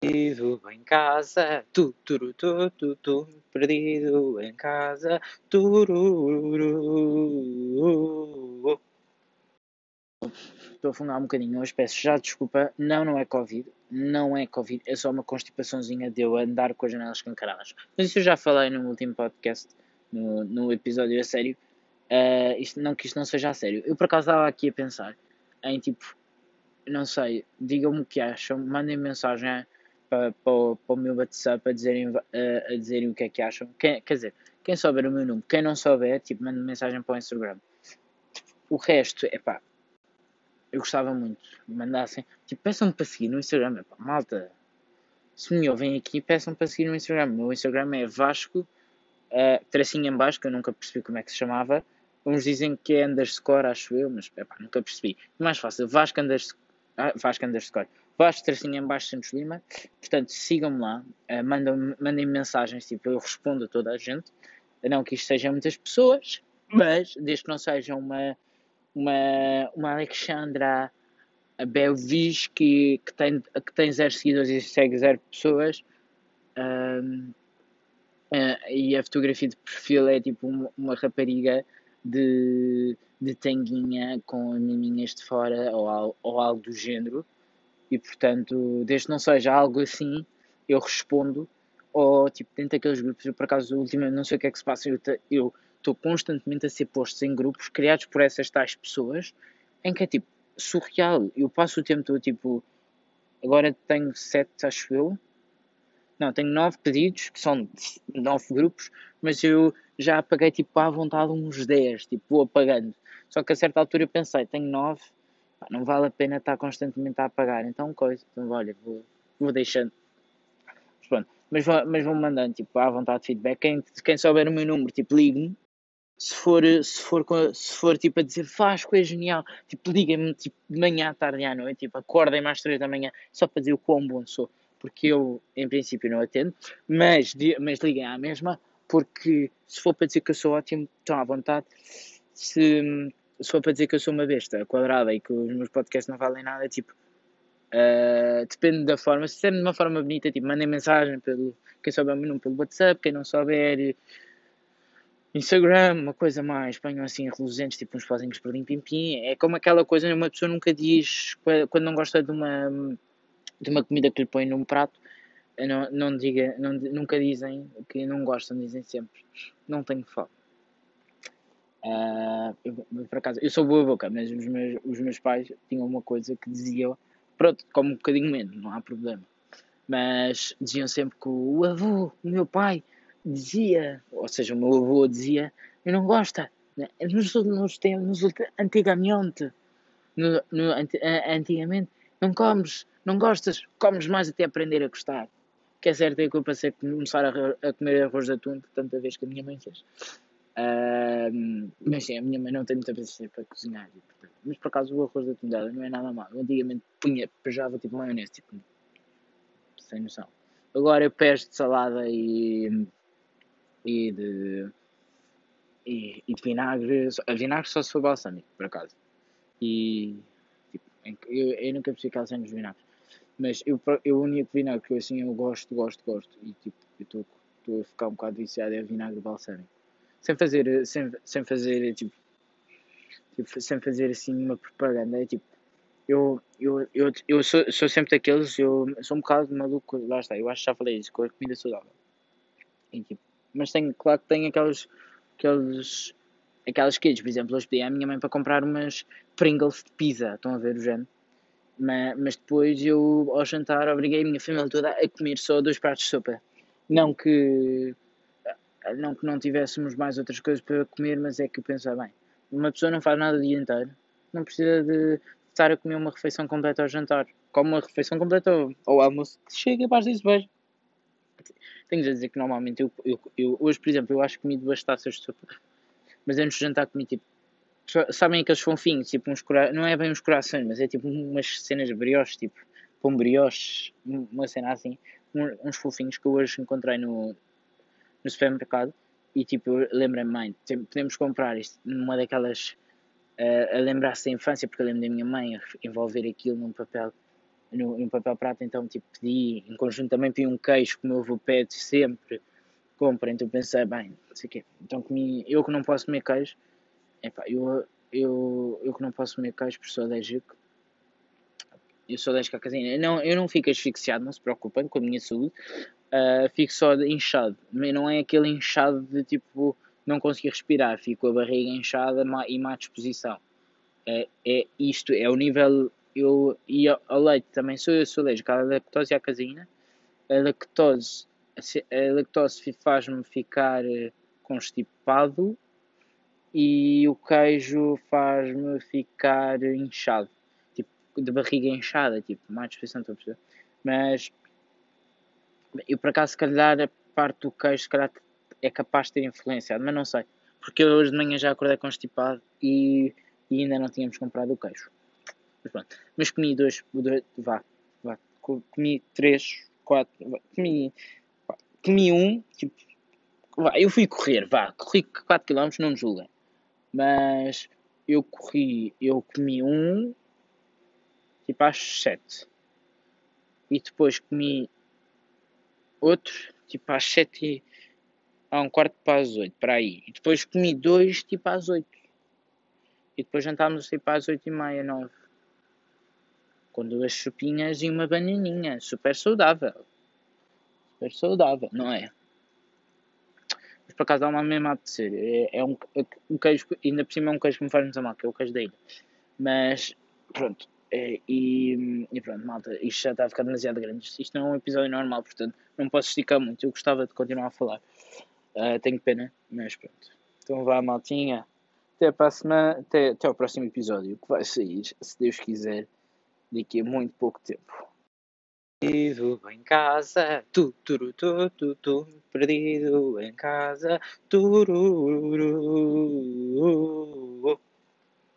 Perdido em casa, tu, turu, tu, tu, tu, perdido em casa, tururu. Estou a fumar um bocadinho hoje, peço já desculpa. Não, não é Covid, não é Covid, é só uma constipaçãozinha de eu andar com as janelas escancaradas. Mas isso eu já falei no último podcast, no, no episódio a sério. Uh, isto, não que isto não seja a sério. Eu por acaso estava aqui a pensar em tipo, não sei, digam-me o que acham, mandem mensagem para, para, para o meu WhatsApp a dizerem, a, a dizerem o que é que acham. Quem, quer dizer, quem souber o meu número, quem não souber, tipo, manda mensagem para o Instagram. O resto, é pá, eu gostava muito. Mandassem, tipo, peçam-me para seguir no Instagram, epá, malta. Se me ouvem aqui, peçam para seguir no Instagram. O meu Instagram é Vasco, uh, tracinho em baixo, que eu nunca percebi como é que se chamava. Uns dizem que é underscore, acho eu, mas epá, nunca percebi. Mais fácil, Vasco underscore. Ah, Vasco underscore. Vasco tracinho baixo Santos Lima. Portanto, sigam-me lá, uh, mandem, mandem mensagens, tipo, eu respondo a toda a gente. Não que isto sejam muitas pessoas, mas desde que não sejam uma, uma, uma Alexandra Belvis que, que, tem, que tem zero seguidores e segue zero pessoas. Um, uh, e a fotografia de perfil é tipo uma, uma rapariga de, de tanguinha com miminhas de fora ou, ou algo do género e portanto, desde que não seja algo assim, eu respondo. Ou tipo, dentro daqueles grupos, eu por acaso, ultimamente, não sei o que é que se passa, eu estou constantemente a ser posto em grupos criados por essas tais pessoas, em que é tipo surreal. Eu passo o tempo todo, tipo, agora tenho sete, acho eu. Não, tenho nove pedidos, que são nove grupos, mas eu já apaguei tipo à vontade uns dez, tipo, vou apagando. Só que a certa altura eu pensei, tenho nove, não vale a pena estar constantemente a apagar. Então, coisa, então, olha, vou, vou deixando. Mas, pronto, mas, vou, mas vou mandando, tipo, à vontade de feedback. Quem, quem souber o meu número, tipo, ligue-me. Se for, se, for, se for, tipo, a dizer, faz coisa genial, tipo, liguem-me, tipo, de manhã, à tarde e à noite, tipo, acordem mais três da manhã, só para dizer o quão bom sou. Porque eu, em princípio, não atendo. Mas, mas liguem à mesma, porque se for para dizer que eu sou ótimo, estão à vontade. Se, se for para dizer que eu sou uma besta quadrada e que os meus podcasts não valem nada, tipo, uh, depende da forma. Se é de uma forma bonita, tipo, mandem mensagem pelo, quem souber o meu nome pelo WhatsApp, quem não souber Instagram, uma coisa mais, ponham assim reluzentes, tipo uns pozinhos para limpim-pim. É como aquela coisa, uma pessoa nunca diz, quando não gosta de uma, de uma comida que lhe põe num prato, não, não diga, não, nunca dizem que não gostam, dizem sempre, não tenho fome. Uh, eu, por acaso, eu sou boa boca, mas os meus, os meus pais tinham uma coisa que diziam, pronto, como um bocadinho menos, não há problema. Mas diziam sempre que o avô, o meu pai, dizia, ou seja, o meu avô dizia, eu não gosto, né? nos, nos tempos, antigamente, no, no, antigamente, não comes, não gostas, comes mais até aprender a gostar. Que é certo é que eu passei a começar a, a comer arroz de atum tanta vez que a minha mãe fez. Uh, mas sim, a minha mãe não tem muita paciência para cozinhar. portanto, mas por acaso o arroz da tundela não é nada mal. Eu antigamente punha, pejava tipo maionese, tipo, sem noção. Agora eu peço de salada e, e de e, e, de vinagre, a vinagre só se for balsâmico, por acaso. E tipo, eu, eu nunca percebi aquela cena dos vinagres. Mas eu, eu, o único vinagre que eu assim eu gosto, gosto, gosto. E tipo, eu estou a ficar um bocado viciado é vinagre balsâmico sem fazer, sem, sem fazer, tipo, tipo, sem fazer assim uma propaganda, é tipo, eu, eu, eu, eu sou, sou sempre daqueles, eu sou um bocado maluco, lá está, eu acho que já falei isso, com a comida saudável. E, tipo, mas tenho, claro que tenho aqueles, aqueles, aquelas kids, por exemplo, hoje pedi à minha mãe para comprar umas Pringles de pizza, estão a ver o género? Mas, mas depois eu, ao jantar, obriguei a minha família toda a comer só dois pratos de sopa. Não que não que não tivéssemos mais outras coisas para comer, mas é que eu penso, ah, bem, uma pessoa não faz nada o dia inteiro, não precisa de estar a comer uma refeição completa ao jantar, como uma refeição completa ao, almoço, que chega para as 10 vejo. Tenho de dizer que normalmente eu, eu, eu, hoje, por exemplo, eu acho que comi duas taças de sopa, mas antes de jantar comi tipo, sabem aqueles fofinhos, tipo uns não é bem uns corações, mas é tipo umas cenas de brioches, tipo pão brioches, uma cena assim, uns fofinhos que eu hoje encontrei no, no supermercado e tipo, lembra-me, mãe, podemos comprar isto numa daquelas uh, a lembrar-se da infância, porque eu lembro da minha mãe envolver aquilo num papel no papel prata, então tipo, pedi, em conjunto também pedi um queijo que o meu avô pede sempre, compra, então pensei, bem, não sei o quê, então comi, eu que não posso comer queijo, epá, eu, eu, eu que não posso comer queijo porque sou alérgico, eu sou alérgico à caseína, não, eu não fico asfixiado, não se preocupem com a minha saúde, uh, fico só inchado, não é aquele inchado de tipo, não conseguir respirar, fico a barriga inchada e má disposição. É, é isto, é o nível eu e ao leite também sou eu sou alérgico à lactose e à caseína. A lactose, a lactose faz-me ficar eh, constipado e o queijo faz-me ficar inchado, tipo de barriga inchada, tipo, mais disposição, estou a perceber. Mas eu por acaso, se calhar, a parte do queijo, calhar, é capaz de ter influenciado, mas não sei, porque eu hoje de manhã já acordei constipado e, e ainda não tínhamos comprado o queijo. Mas pronto. Mas comi dois, dois vá, vá, comi três, quatro, vá, comi, vá, comi um, tipo, vá, eu fui correr, vá, corri 4 km, não me julguem. Mas eu corri, eu comi um, tipo às 7. E depois comi outro, tipo às 7 e a um quarto para as 8, para aí. E depois comi dois, tipo às 8. E depois jantámos tipo às 8 e meia, 9 com duas chupinhas e uma bananinha. Super saudável. Super saudável, não é? Mas por acaso dá uma mesma apetecer. É, é um, um queijo, ainda por cima é um queijo que me faz muito mal, que é o queijo da ilha. Mas pronto. É, e, e, pronto, malta, isto já está a ficar demasiado grande. Isto não é um episódio normal, portanto não posso esticar muito. Eu gostava de continuar a falar. Uh, tenho pena, mas pronto. Então vá, maltinha. Até, para a semana, até, até ao próximo episódio, que vai sair, se Deus quiser daqui a muito pouco tempo. Perdido em casa, tu, tu, tu, tu, tu, perdido em casa, tururu.